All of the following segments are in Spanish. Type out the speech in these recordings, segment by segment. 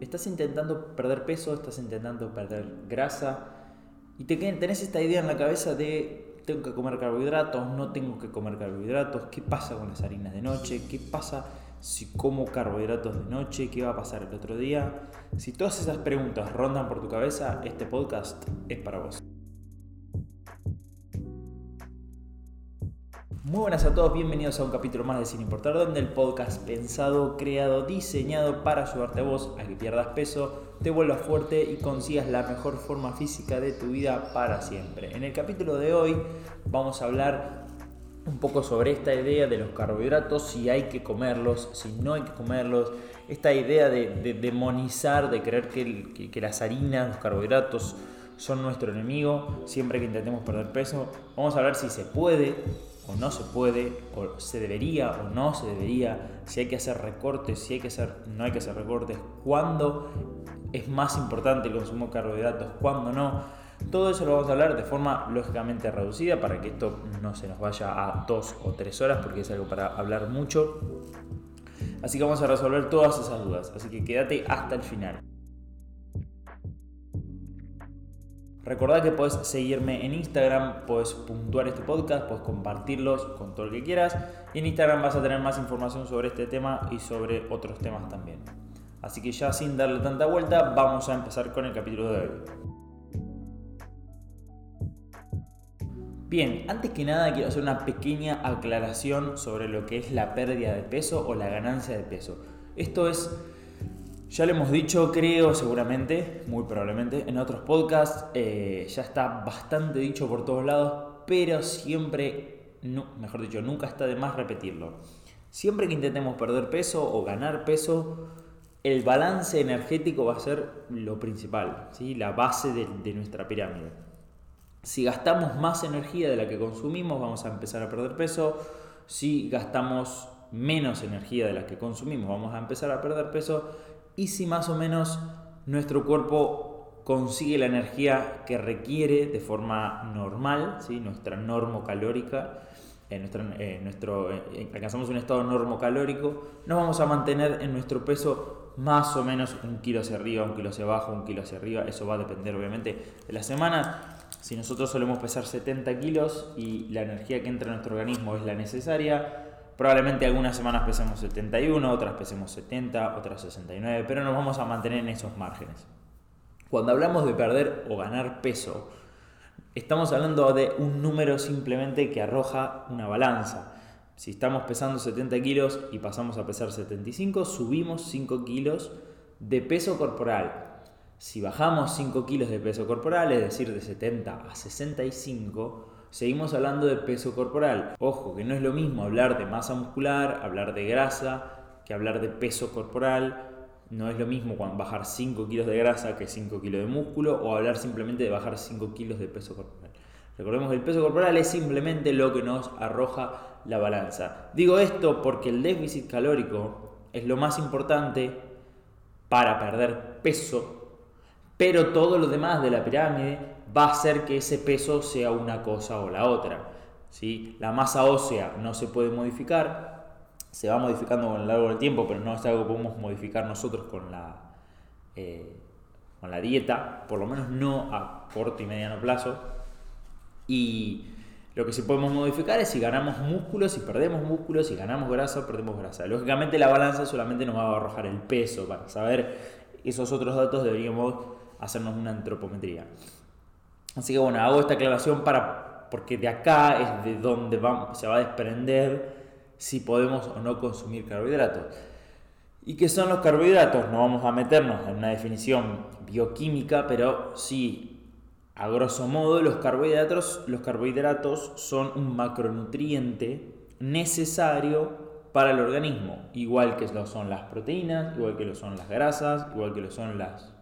estás intentando perder peso, estás intentando perder grasa y te, tenés esta idea en la cabeza de tengo que comer carbohidratos, no tengo que comer carbohidratos, qué pasa con las harinas de noche, qué pasa si como carbohidratos de noche, qué va a pasar el otro día. Si todas esas preguntas rondan por tu cabeza, este podcast es para vos. Muy buenas a todos, bienvenidos a un capítulo más de Sin Importar donde el podcast pensado, creado, diseñado para ayudarte a vos a que pierdas peso, te vuelvas fuerte y consigas la mejor forma física de tu vida para siempre. En el capítulo de hoy vamos a hablar un poco sobre esta idea de los carbohidratos, si hay que comerlos, si no hay que comerlos, esta idea de, demonizar, de creer que, que las harinas, los carbohidratos, son nuestro enemigo siempre que intentemos perder peso. Vamos a ver si se puede o no se puede, o se debería o no se debería, si hay que hacer recortes, si hay que hacer, no hay que hacer recortes, cuándo es más importante el consumo de carbohidratos, cuándo no. Todo eso lo vamos a hablar de forma lógicamente reducida para que esto no se nos vaya a dos o tres horas porque es algo para hablar mucho. Así que vamos a resolver todas esas dudas, así que quédate hasta el final. Recordad que puedes seguirme en Instagram, puedes puntuar este podcast, puedes compartirlos con todo el que quieras. Y en Instagram vas a tener más información sobre este tema y sobre otros temas también. Así que ya sin darle tanta vuelta, vamos a empezar con el capítulo de hoy. Bien, antes que nada quiero hacer una pequeña aclaración sobre lo que es la pérdida de peso o la ganancia de peso. Esto es ya lo hemos dicho, creo seguramente, muy probablemente, en otros podcasts, eh, ya está bastante dicho por todos lados, pero siempre, mejor dicho, nunca está de más repetirlo. Siempre que intentemos perder peso o ganar peso, el balance energético va a ser lo principal, ¿sí? la base de, de nuestra pirámide. Si gastamos más energía de la que consumimos, vamos a empezar a perder peso. Si gastamos menos energía de la que consumimos, vamos a empezar a perder peso y si más o menos nuestro cuerpo consigue la energía que requiere de forma normal, ¿sí? nuestra normocalórica, en nuestro, nuestro, alcanzamos un estado normocalórico, nos vamos a mantener en nuestro peso más o menos un kilo hacia arriba, un kilo hacia abajo, un kilo hacia arriba. Eso va a depender obviamente de la semana. Si nosotros solemos pesar 70 kilos y la energía que entra en nuestro organismo es la necesaria, Probablemente algunas semanas pesemos 71, otras pesemos 70, otras 69, pero nos vamos a mantener en esos márgenes. Cuando hablamos de perder o ganar peso, estamos hablando de un número simplemente que arroja una balanza. Si estamos pesando 70 kilos y pasamos a pesar 75, subimos 5 kilos de peso corporal. Si bajamos 5 kilos de peso corporal, es decir, de 70 a 65, seguimos hablando de peso corporal. Ojo, que no es lo mismo hablar de masa muscular, hablar de grasa, que hablar de peso corporal. No es lo mismo bajar 5 kilos de grasa que 5 kilos de músculo o hablar simplemente de bajar 5 kilos de peso corporal. Recordemos que el peso corporal es simplemente lo que nos arroja la balanza. Digo esto porque el déficit calórico es lo más importante para perder peso, pero todo lo demás de la pirámide va a hacer que ese peso sea una cosa o la otra. ¿sí? La masa ósea no se puede modificar, se va modificando con el largo del tiempo, pero no es algo que podemos modificar nosotros con la, eh, con la dieta, por lo menos no a corto y mediano plazo. Y lo que sí podemos modificar es si ganamos músculos, si perdemos músculos, si ganamos grasa perdemos grasa. Lógicamente la balanza solamente nos va a arrojar el peso. Para saber esos otros datos deberíamos hacernos una antropometría. Así que bueno, hago esta aclaración para, porque de acá es de donde se va a desprender si podemos o no consumir carbohidratos. ¿Y qué son los carbohidratos? No vamos a meternos en una definición bioquímica, pero sí, a grosso modo, los carbohidratos, los carbohidratos son un macronutriente necesario para el organismo, igual que lo son las proteínas, igual que lo son las grasas, igual que lo son las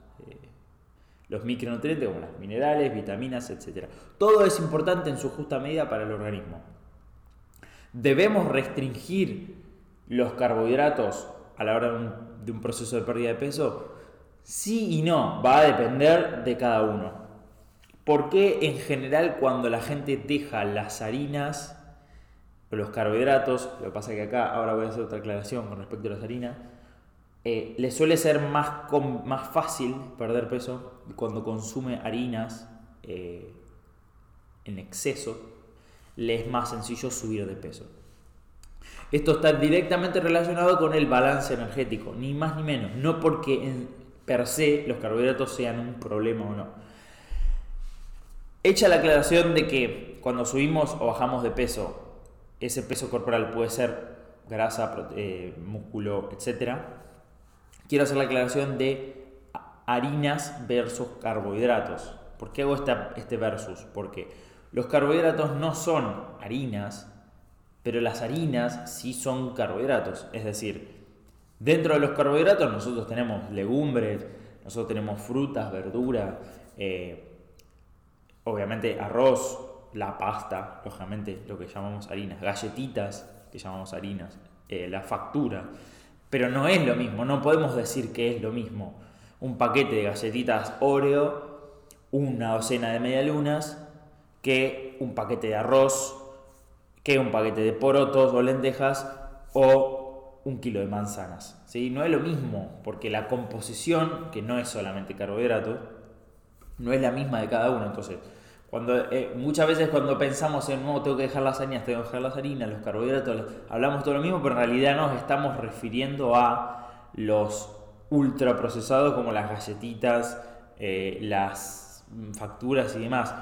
los micronutrientes como las minerales, vitaminas, etc. Todo es importante en su justa medida para el organismo. ¿Debemos restringir los carbohidratos a la hora de un, proceso de pérdida de peso? Sí y no, va a depender de cada uno. Porque en general cuando la gente deja las harinas o los carbohidratos, lo que pasa que acá ahora voy a hacer otra aclaración con respecto a las harinas, eh, le suele ser más, más fácil perder peso cuando consume harinas eh, en exceso, le es más sencillo subir de peso. Esto está directamente relacionado con el balance energético, ni más ni menos, no porque en per se los carbohidratos sean un problema o no. Hecha la aclaración de que cuando subimos o bajamos de peso, ese peso corporal puede ser grasa, eh, músculo, etc. Quiero hacer la aclaración de harinas versus carbohidratos. ¿Por qué hago este versus? Porque los carbohidratos no son harinas, pero las harinas sí son carbohidratos. Es decir, dentro de los carbohidratos nosotros tenemos legumbres, nosotros tenemos frutas, verduras, eh, obviamente arroz, la pasta, lógicamente lo que llamamos harinas, galletitas, que llamamos harinas, eh, la factura. Pero no es lo mismo, no podemos decir que es lo mismo. Un paquete de galletitas Oreo, una docena de medialunas, que un paquete de arroz, que un paquete de porotos o lentejas o un kilo de manzanas. ¿sí? No es lo mismo, porque la composición, que no es solamente carbohidratos, no es la misma de cada uno. Entonces, eh, muchas veces cuando pensamos en, no, tengo que dejar las harinas, tengo que dejar las harinas, los carbohidratos, hablamos todo lo mismo, pero en realidad nos estamos refiriendo a los ultraprocesados como las galletitas, eh, las facturas y demás.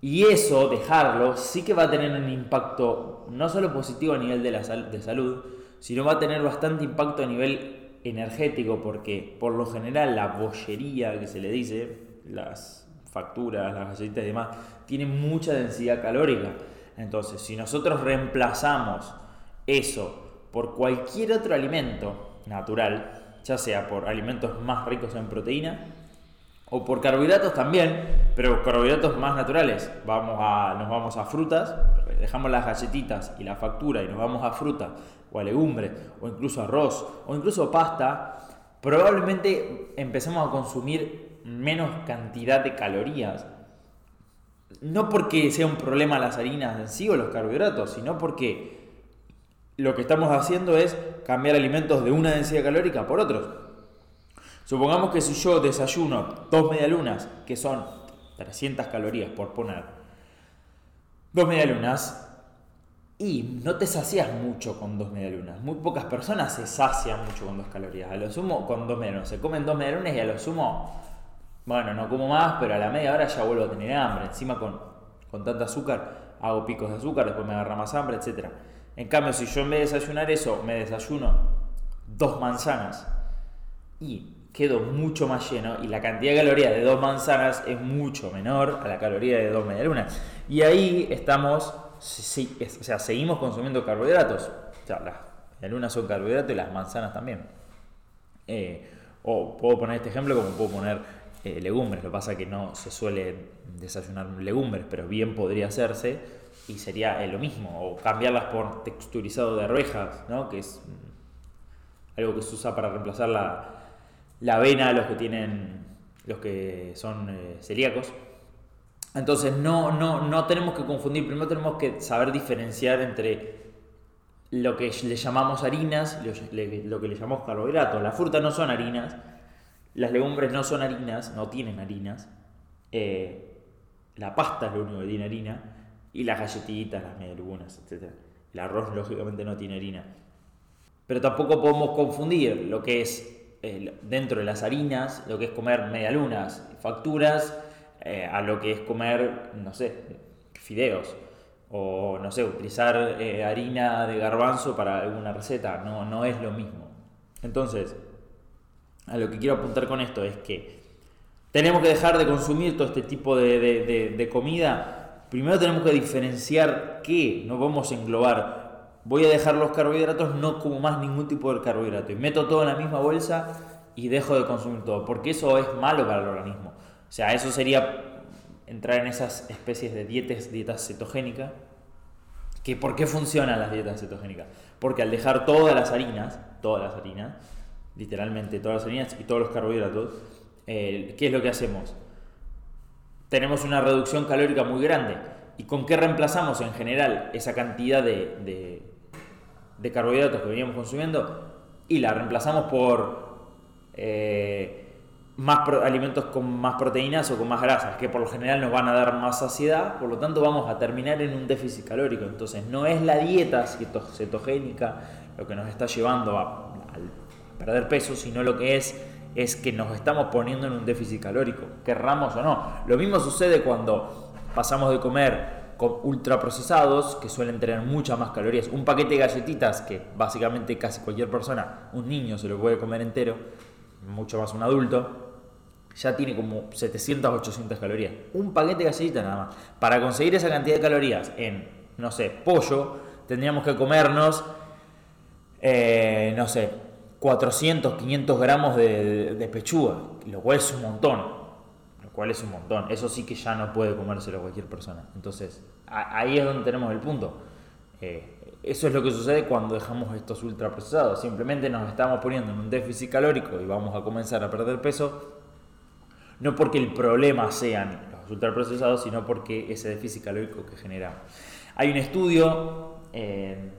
Y eso, dejarlo, sí que va a tener un impacto no solo positivo a nivel de, la de salud, sino va a tener bastante impacto a nivel energético, porque por lo general la bollería que se le dice, las facturas, las galletitas y demás, tienen mucha densidad calórica. Entonces, si nosotros reemplazamos eso por cualquier otro alimento natural, ya sea por alimentos más ricos en proteína, o por carbohidratos también, pero carbohidratos más naturales. Vamos a, nos vamos a frutas, dejamos las galletitas y la factura y nos vamos a fruta o a legumbres o incluso arroz o incluso pasta. Probablemente empecemos a consumir menos cantidad de calorías. No porque sea un problema las harinas en sí o los carbohidratos, sino porque lo que estamos haciendo es cambiar alimentos de una densidad calórica por otros. Supongamos que si yo desayuno dos medialunas, que son 300 calorías por poner, dos medialunas, y no te sacias mucho con dos medialunas. Muy pocas personas se sacian mucho con dos calorías. A lo sumo con dos medialunas. Se comen dos medialunas y a lo sumo, bueno, no como más, pero a la media hora ya vuelvo a tener hambre. Encima con, con tanto azúcar, hago picos de azúcar, después me agarra más hambre, etc. En cambio, si yo en vez de desayunar eso, me desayuno dos manzanas y quedo mucho más lleno y la cantidad de calorías de dos manzanas es mucho menor a la caloría de dos medialunas. Y ahí estamos, sí, o sea, seguimos consumiendo carbohidratos. O sea, las medialunas son carbohidratos y las manzanas también. Eh, o puedo poner este ejemplo como puedo poner eh, legumbres. Lo que pasa es que no se suele desayunar legumbres, pero bien podría hacerse y sería eh, lo mismo. O cambiarlas por texturizado de arvejas, ¿no? que es mm, algo que se usa para reemplazar la, la avena, los que tienen, los que son eh, celíacos. Entonces no, no, no tenemos que confundir, primero tenemos que saber diferenciar entre lo que le llamamos harinas y lo que le llamamos carbohidratos. Las frutas no son harinas, las legumbres no son harinas, no tienen harinas. Eh, la pasta es lo único que tiene harina. Y las galletitas, las medialunas, etc. El arroz lógicamente no tiene harina. Pero tampoco podemos confundir lo que es dentro de las harinas, lo que es comer medialunas, facturas, eh, a lo que es comer, no sé, fideos. O, no sé, utilizar eh, harina de garbanzo para alguna receta. No, no es lo mismo. Entonces, a lo que quiero apuntar con esto es que tenemos que dejar de consumir todo este tipo de, de comida. Primero tenemos que diferenciar qué no vamos a englobar voy a dejar los carbohidratos, no como más ningún tipo de carbohidrato. Y meto todo en la misma bolsa y dejo de consumir todo, porque eso es malo para el organismo. O sea, eso sería entrar en esas especies de dietas, dietas cetogénicas. Que, ¿Por qué funcionan las dietas cetogénicas? Porque al dejar todas las harinas, todas las harinas, literalmente todas las harinas y todos los carbohidratos, eh, ¿qué es lo que hacemos? Tenemos una reducción calórica muy grande. ¿Y con qué reemplazamos en general esa cantidad de, de carbohidratos que veníamos consumiendo y la reemplazamos por eh, más alimentos con más proteínas o con más grasas, que por lo general nos van a dar más saciedad, por lo tanto vamos a terminar en un déficit calórico. Entonces no es la dieta cetogénica lo que nos está llevando a, perder peso, sino lo que es es que nos estamos poniendo en un déficit calórico, querramos o no. Lo mismo sucede cuando pasamos de comer con ultraprocesados, que suelen tener muchas más calorías. Un paquete de galletitas, que básicamente casi cualquier persona, un niño se lo puede comer entero, mucho más un adulto, ya tiene como 700, 800 calorías. Un paquete de galletitas nada más. Para conseguir esa cantidad de calorías en, no sé, pollo, tendríamos que comernos, eh, no sé, 400, 500 gramos de, pechuga, lo cual es un montón. Lo cual es un montón. Eso sí que ya no puede comérselo cualquier persona. Entonces, ahí es donde tenemos el punto. Eh, eso es lo que sucede cuando dejamos estos ultraprocesados. Simplemente nos estamos poniendo en un déficit calórico y vamos a comenzar a perder peso no porque el problema sean los ultraprocesados, sino porque ese déficit calórico que generamos. Hay un estudio, eh,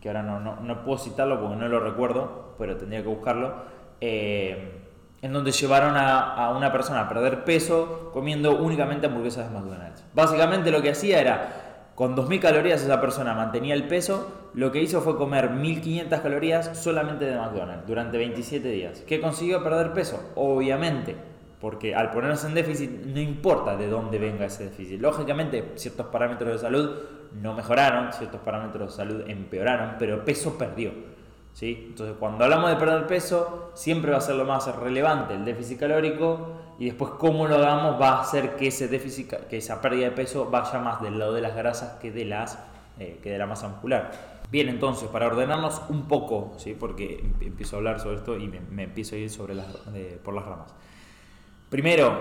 que ahora no, puedo citarlo porque no lo recuerdo, pero tendría que buscarlo, eh, en donde llevaron a, una persona a perder peso comiendo únicamente hamburguesas de McDonald's. Básicamente lo que hacía era, con 2.000 calorías esa persona mantenía el peso, lo que hizo fue comer 1.500 calorías solamente de McDonald's durante 27 días. ¿Qué consiguió perder peso? Obviamente porque al ponernos en déficit no importa de dónde venga ese déficit. Lógicamente ciertos parámetros de salud no mejoraron, ciertos parámetros de salud empeoraron, pero peso perdió. ¿sí? Entonces cuando hablamos de perder peso, siempre va a ser lo más relevante el déficit calórico y después cómo lo hagamos va a hacer que, ese déficit, que esa pérdida de peso vaya más del lado de las grasas que de, las, eh, que de la masa muscular. Bien, entonces, para ordenarnos un poco, ¿sí? porque empiezo a hablar sobre esto y me, empiezo a ir sobre las, por las ramas. Primero,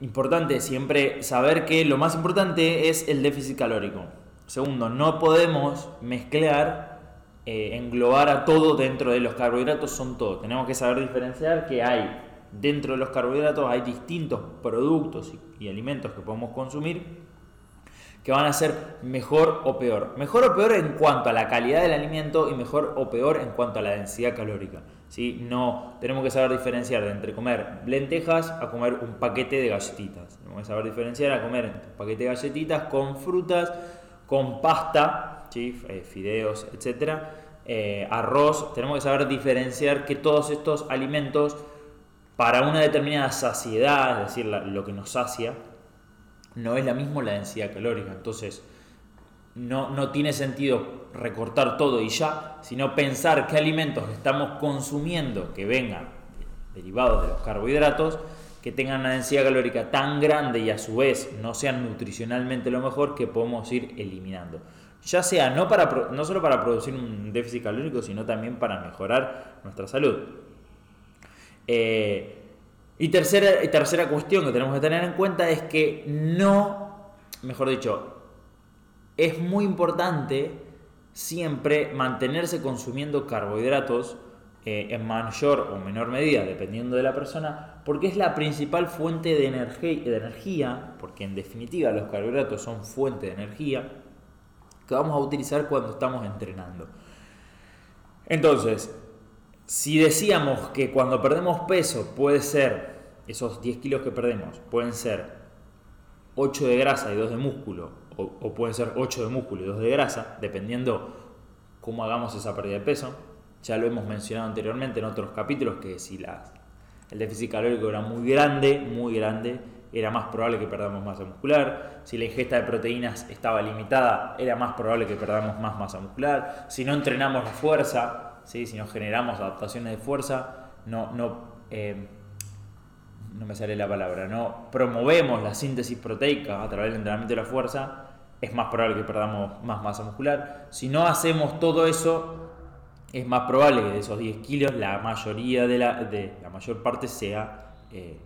importante siempre saber que lo más importante es el déficit calórico. Segundo, no podemos mezclar, eh, englobar a todo dentro de los carbohidratos, son todo. Tenemos que saber diferenciar que hay dentro de los carbohidratos, hay distintos productos y alimentos que podemos consumir que van a ser mejor o peor. Mejor o peor en cuanto a la calidad del alimento y mejor o peor en cuanto a la densidad calórica. ¿sí? No, tenemos que saber diferenciar de entre comer lentejas a comer un paquete de galletitas. Tenemos que saber diferenciar a comer un paquete de galletitas con frutas, con pasta. Eh, fideos, etc. Eh, arroz. Tenemos que saber diferenciar que todos estos alimentos para una determinada saciedad, es decir, lo que nos sacia, no es la misma la densidad calórica. Entonces, no, no, tiene sentido recortar todo y ya, sino pensar qué alimentos estamos consumiendo que vengan derivados de los carbohidratos, que tengan una densidad calórica tan grande y a su vez no sean nutricionalmente lo mejor que podemos ir eliminando. Ya sea no, para, no solo para producir un déficit calórico, sino también para mejorar nuestra salud. Eh, y tercera, tercera cuestión que tenemos que tener en cuenta es que no, mejor dicho, es muy importante siempre mantenerse consumiendo carbohidratos eh, en mayor o menor medida, dependiendo de la persona, porque es la principal fuente de de energía, porque en definitiva los carbohidratos son fuente de energía, que vamos a utilizar cuando estamos entrenando. Entonces, si decíamos que cuando perdemos peso puede ser, esos 10 kilos que perdemos, pueden ser 8 de grasa y 2 de músculo, o, pueden ser 8 de músculo y 2 de grasa, dependiendo cómo hagamos esa pérdida de peso. Ya lo hemos mencionado anteriormente en otros capítulos, que si el déficit calórico era muy grande, muy grande, era más probable que perdamos masa muscular. Si la ingesta de proteínas estaba limitada, era más probable que perdamos más masa muscular. Si no entrenamos la fuerza, si no generamos adaptaciones de fuerza, no, no, eh, no me sale la palabra, no promovemos la síntesis proteica a través del entrenamiento de la fuerza, es más probable que perdamos más masa muscular. Si no hacemos todo eso, es más probable que de esos 10 kilos la mayoría de la, de, la mayor parte sea eh,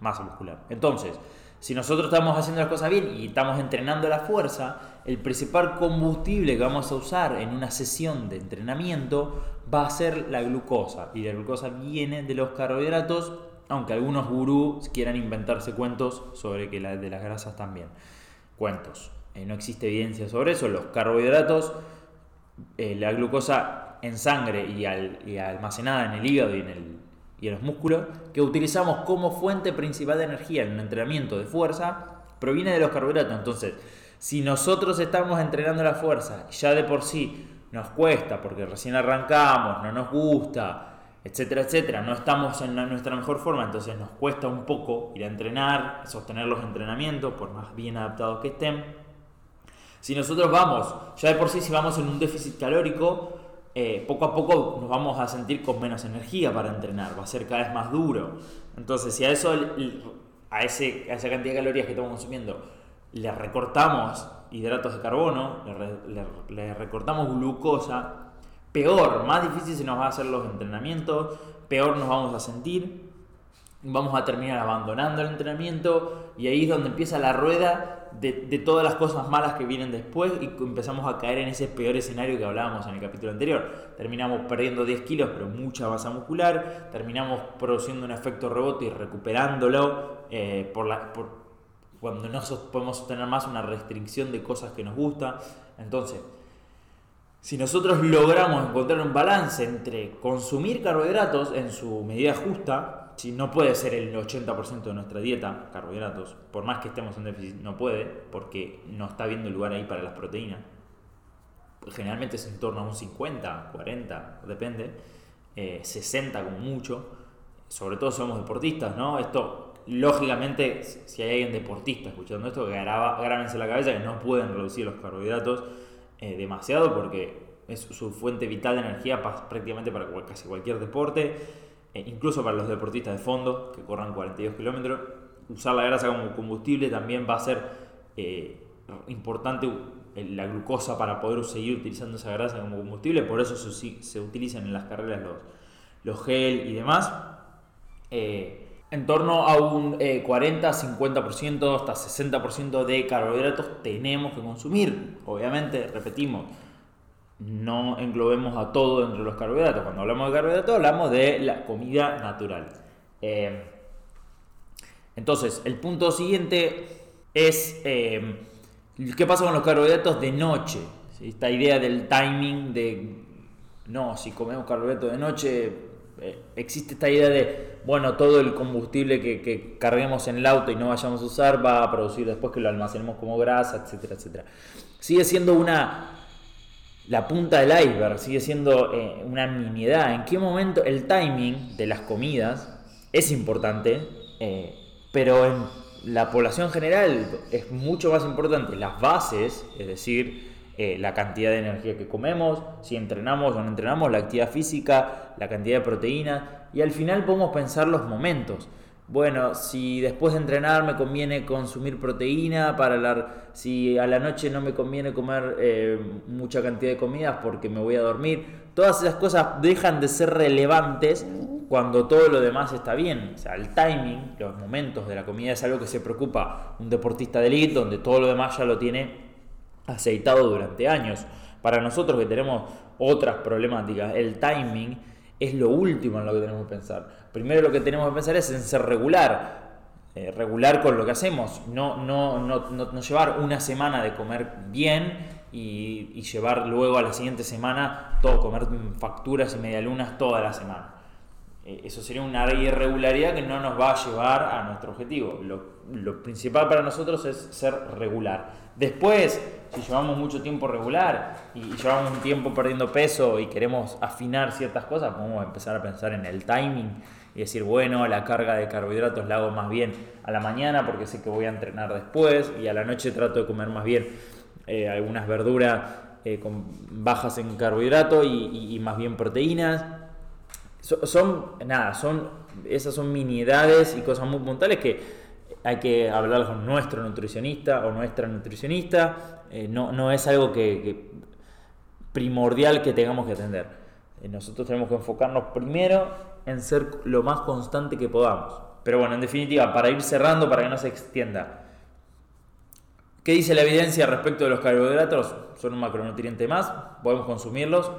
masa muscular. Entonces, si nosotros estamos haciendo las cosas bien y estamos entrenando la fuerza, el principal combustible que vamos a usar en una sesión de entrenamiento va a ser la glucosa. Y la glucosa viene de los carbohidratos, aunque algunos gurús quieran inventarse cuentos sobre que la de las grasas también. Cuentos. Eh, no existe evidencia sobre eso. Los carbohidratos, eh, la glucosa en sangre y, almacenada en el hígado y en el, y en los músculos que utilizamos como fuente principal de energía en un entrenamiento de fuerza proviene de los carbohidratos. Entonces, si nosotros estamos entrenando la fuerza, ya de por sí nos cuesta porque recién arrancamos, no nos gusta, etcétera, etcétera, no estamos en nuestra mejor forma, entonces nos cuesta un poco ir a entrenar, sostener los entrenamientos, por más bien adaptados que estén. Si nosotros vamos, ya de por sí, si vamos en un déficit calórico, eh, poco a poco nos vamos a sentir con menos energía para entrenar, va a ser cada vez más duro. Entonces, si a eso, a, ese, a esa cantidad de calorías que estamos consumiendo, le recortamos hidratos de carbono, le, le recortamos glucosa, peor, más difícil se nos va a hacer los entrenamientos, peor nos vamos a sentir, vamos a terminar abandonando el entrenamiento y ahí es donde empieza la rueda de, todas las cosas malas que vienen después y empezamos a caer en ese peor escenario que hablábamos en el capítulo anterior. Terminamos perdiendo 10 kilos pero mucha masa muscular, terminamos produciendo un efecto rebote y recuperándolo eh, por la, cuando no podemos sostener más una restricción de cosas que nos gusta. Entonces, si nosotros logramos encontrar un balance entre consumir carbohidratos en su medida justa, si no puede ser el 80% de nuestra dieta carbohidratos, por más que estemos en déficit, no puede, porque no está viendo lugar ahí para las proteínas. Generalmente es en torno a un 50, 40, depende, 60 eh, como mucho. Sobre todo somos deportistas, ¿no? Esto, lógicamente, si hay alguien deportista escuchando esto, grábense la cabeza que no pueden reducir los carbohidratos eh, demasiado porque es su fuente vital de energía prácticamente para casi cualquier deporte, eh, incluso para los deportistas de fondo que corran 42 kilómetros. Usar la grasa como combustible también va a ser eh, importante la glucosa para poder seguir utilizando esa grasa como combustible, por eso se, se utilizan en las carreras los, los gel y demás. en torno a un 40, 50%, hasta 60% de carbohidratos tenemos que consumir. Obviamente, repetimos, no englobemos a todo dentro de los carbohidratos. Cuando hablamos de carbohidratos, hablamos de la comida natural. Eh, entonces, el punto siguiente es eh, qué pasa con los carbohidratos de noche. Esta idea del timing de, no, si comemos carbohidratos de noche, eh, existe esta idea de, bueno, todo el combustible que, carguemos en el auto y no vayamos a usar va a producir después que lo almacenemos como grasa, etcétera, etcétera. Sigue siendo una, la punta del iceberg, sigue siendo eh, una miniedad. ¿En qué momento el timing de las comidas es importante? Eh, pero en la población general es mucho más importante las bases, es decir, eh, la cantidad de energía que comemos, si entrenamos o no entrenamos, la actividad física, la cantidad de proteína y al final podemos pensar los momentos. Bueno, si después de entrenar me conviene consumir proteína, para la, si a la noche no me conviene comer eh, mucha cantidad de comidas porque me voy a dormir, todas esas cosas dejan de ser relevantes cuando todo lo demás está bien. O sea, el timing, los momentos de la comida es algo que se preocupa un deportista de elite, donde todo lo demás ya lo tiene aceitado durante años. Para nosotros que tenemos otras problemáticas, el timing es lo último en lo que tenemos que pensar. Primero lo que tenemos que pensar es en ser regular, eh, regular con lo que hacemos, no, no, no, no, llevar una semana de comer bien y, llevar luego a la siguiente semana todo, comer facturas y medialunas toda la semana. Eh, eso sería una irregularidad que no nos va a llevar a nuestro objetivo. Lo, lo principal para nosotros es ser regular. Después, si llevamos mucho tiempo regular y llevamos un tiempo perdiendo peso y queremos afinar ciertas cosas, podemos empezar a pensar en el timing y decir, bueno, la carga de carbohidratos la hago más bien a la mañana porque sé que voy a entrenar después y a la noche trato de comer más bien eh, algunas verduras eh, con bajas en carbohidratos y, más bien proteínas. son, nada, son, esas son miniedades y cosas muy puntuales que hay que hablar con nuestro nutricionista o nuestra nutricionista. Eh, no, no, es algo que, primordial que tengamos que atender. Eh, nosotros tenemos que enfocarnos primero en ser lo más constante que podamos. Pero bueno, en definitiva, para ir cerrando, para que no se extienda. ¿Qué dice la evidencia respecto de los carbohidratos? Son un macronutriente más, podemos consumirlos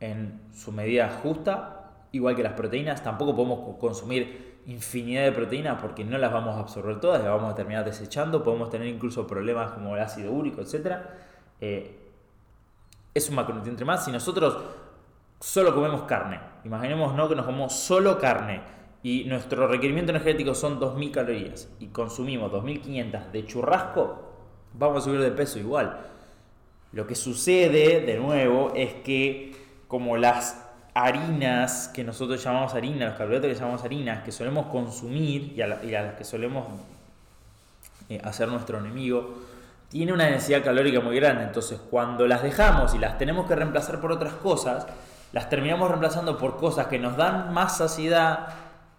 en su medida justa, igual que las proteínas. Tampoco podemos consumir infinidad de proteínas porque no las vamos a absorber todas, las vamos a terminar desechando, podemos tener incluso problemas como el ácido úrico, etc. Eh, es un macronutriente más. Si nosotros solo comemos carne. Imaginemos ¿no? que nos comemos solo carne y nuestro requerimiento energético son 2.000 calorías y consumimos 2.500 de churrasco, vamos a subir de peso igual. Lo que sucede, de nuevo, es que como las harinas que nosotros llamamos harinas, los carbohidratos que llamamos harinas, que solemos consumir y a, las que solemos eh, hacer nuestro enemigo, tiene una densidad calórica muy grande. Entonces, cuando las dejamos y las tenemos que reemplazar por otras cosas, las terminamos reemplazando por cosas que nos dan más saciedad,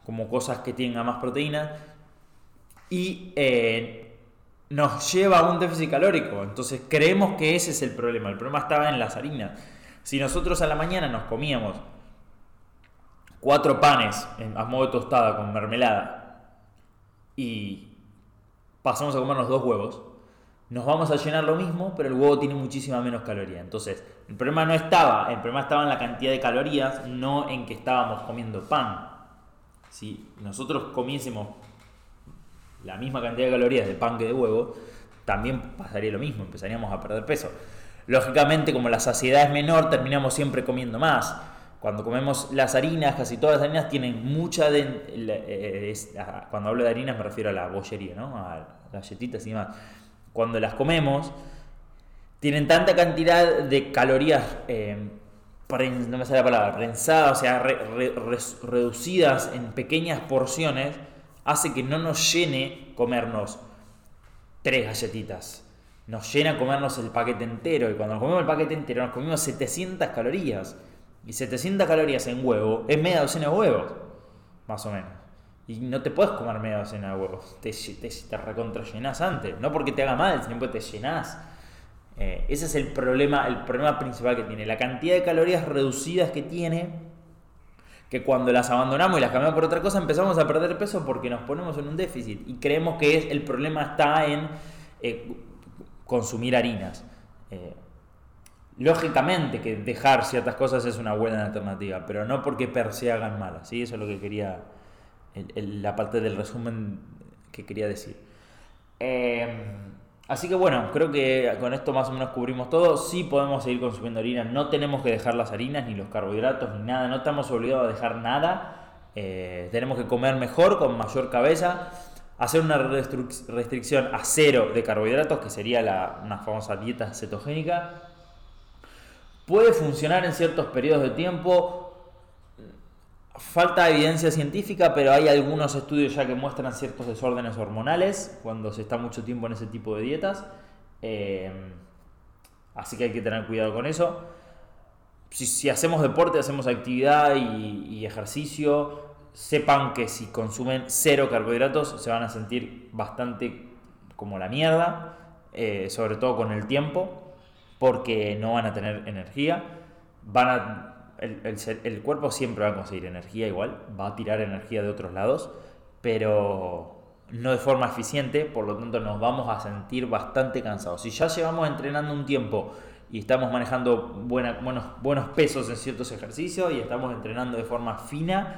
como cosas que tengan más proteína, y eh, nos lleva a un déficit calórico. Entonces, creemos que ese es el problema. El problema estaba en las harinas. Si nosotros a la mañana nos comíamos cuatro panes a modo de tostada con mermelada y pasamos a comernos dos huevos, nos vamos a llenar lo mismo, pero el huevo tiene muchísima menos caloría. Entonces, el problema no estaba, el problema estaba en la cantidad de calorías, no en que estábamos comiendo pan. Si nosotros comiésemos la misma cantidad de calorías de pan que de huevo, también pasaría lo mismo, empezaríamos a perder peso. Lógicamente, como la saciedad es menor, terminamos siempre comiendo más. Cuando comemos las harinas, casi todas las harinas tienen mucha... De, eh, cuando hablo de harinas me refiero a la bollería, ¿no? a galletitas y demás. Cuando las comemos, tienen tanta cantidad de calorías, eh, no me sale la palabra, prensadas, o sea, reducidas en pequeñas porciones, hace que no nos llene comernos tres galletitas nos llena comernos el paquete entero. Y cuando nos comemos el paquete entero, nos comimos 700 calorías. Y 700 calorías en huevo es media docena de huevos, más o menos. Y no te puedes comer media docena de huevos. Te, te, te recontrallenás antes. No porque te haga mal, sino porque te llenás. Eh, ese es el problema, el problema principal que tiene. La cantidad de calorías reducidas que tiene. Que cuando las abandonamos y las cambiamos por otra cosa, empezamos a perder peso porque nos ponemos en un déficit. Y creemos que es, el problema está en eh, consumir harinas. Eh, lógicamente que dejar ciertas cosas es una buena alternativa, pero no porque per se hagan malas. ¿sí? Eso es lo que quería, la parte del resumen que quería decir. Eh, así que bueno, creo que con esto más o menos cubrimos todo. Sí podemos seguir consumiendo harinas, no tenemos que dejar las harinas, ni los carbohidratos, ni nada, no estamos obligados a dejar nada. Eh, tenemos que comer mejor, con mayor cabeza hacer una restricción a cero de carbohidratos, que sería la, una famosa dieta cetogénica, puede funcionar en ciertos periodos de tiempo. Falta evidencia científica, pero hay algunos estudios ya que muestran ciertos desórdenes hormonales cuando se está mucho tiempo en ese tipo de dietas. Eh, así que hay que tener cuidado con eso. Si, hacemos deporte, hacemos actividad y ejercicio, sepan que si consumen cero carbohidratos se van a sentir bastante como la mierda, eh, sobre todo con el tiempo, porque no van a tener energía. Van a, el, cuerpo siempre va a conseguir energía igual, va a tirar energía de otros lados, pero no de forma eficiente, por lo tanto nos vamos a sentir bastante cansados. Si ya llevamos entrenando un tiempo y estamos manejando buenos, buenos pesos en ciertos ejercicios y estamos entrenando de forma fina,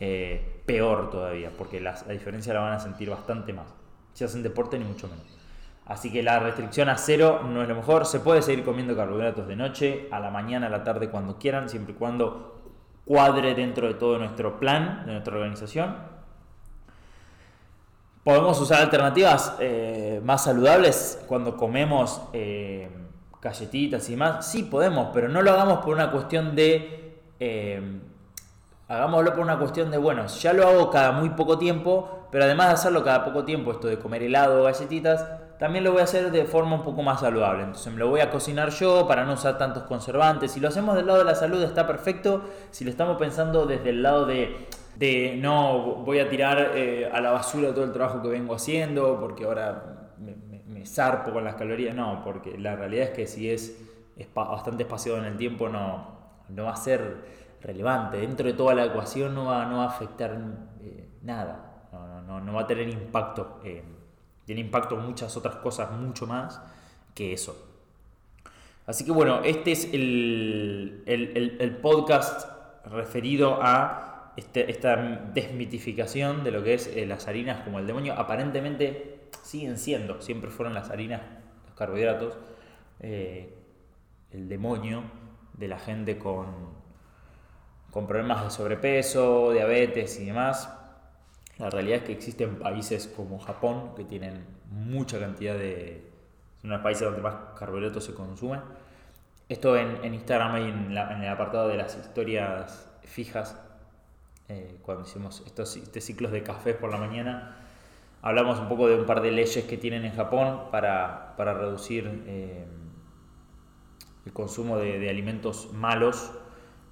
eh, peor todavía, porque la, diferencia la van a sentir bastante más. Si hacen deporte, ni mucho menos. Así que la restricción a cero no es lo mejor. Se puede seguir comiendo carbohidratos de noche, a la mañana, a la tarde, cuando quieran, siempre y cuando cuadre dentro de todo nuestro plan, de nuestra organización. Podemos usar alternativas eh, más saludables cuando comemos eh, galletitas y más. Sí, podemos, pero no lo hagamos por una cuestión de Hagámoslo por una cuestión de, bueno, ya lo hago cada muy poco tiempo, pero además de hacerlo cada poco tiempo, esto de comer helado o galletitas, también lo voy a hacer de forma un poco más saludable. Entonces me lo voy a cocinar yo para no usar tantos conservantes. Si lo hacemos del lado de la salud está perfecto. Si lo estamos pensando desde el lado de, de no, voy a tirar eh, a la basura todo el trabajo que vengo haciendo porque ahora me, zarpo con las calorías. No, porque la realidad es que si es, es bastante espaciado en el tiempo no, no va a ser relevante. Dentro de toda la ecuación no va, no va a afectar eh, nada, no, no, va a tener impacto. Eh, tiene impacto muchas otras cosas mucho más que eso. Así que bueno, este es el, el, podcast referido a este, esta desmitificación de lo que es eh, las harinas como el demonio. Aparentemente siguen siendo, siempre fueron las harinas, los carbohidratos, el demonio de la gente con con problemas de sobrepeso, diabetes y demás. La realidad es que existen países como Japón que tienen mucha cantidad de... Son los países donde más carbohidratos se consumen. Esto en, Instagram y en, el apartado de las historias fijas, eh, cuando hicimos estos este ciclos de cafés por la mañana, hablamos un poco de un par de leyes que tienen en Japón para, reducir eh, el consumo de, alimentos malos,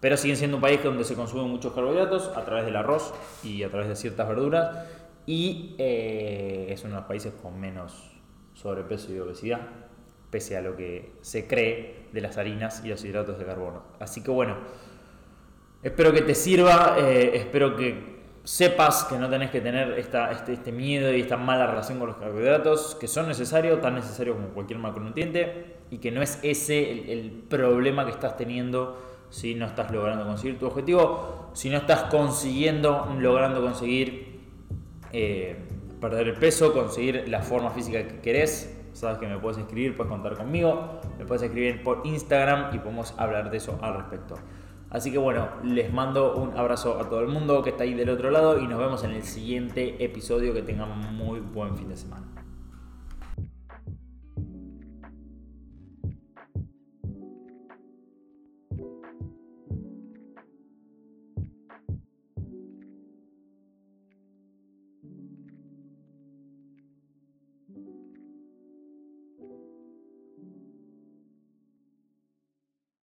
pero siguen siendo un país donde se consumen muchos carbohidratos a través del arroz y a través de ciertas verduras, y eh, es uno de los países con menos sobrepeso y obesidad, pese a lo que se cree de las harinas y los hidratos de carbono. Así que bueno, espero que te sirva, eh, espero que sepas que no tenés que tener esta, este, este, miedo y esta mala relación con los carbohidratos, que son necesarios, tan necesarios como cualquier macronutriente, y que no es ese el, problema que estás teniendo si no estás logrando conseguir tu objetivo, si no estás consiguiendo, logrando conseguir eh, perder el peso, conseguir la forma física que querés. Sabes que me puedes escribir, puedes contar conmigo, me puedes escribir por Instagram y podemos hablar de eso al respecto. Así que bueno, les mando un abrazo a todo el mundo que está ahí del otro lado y nos vemos en el siguiente episodio. Que tengan muy buen fin de semana.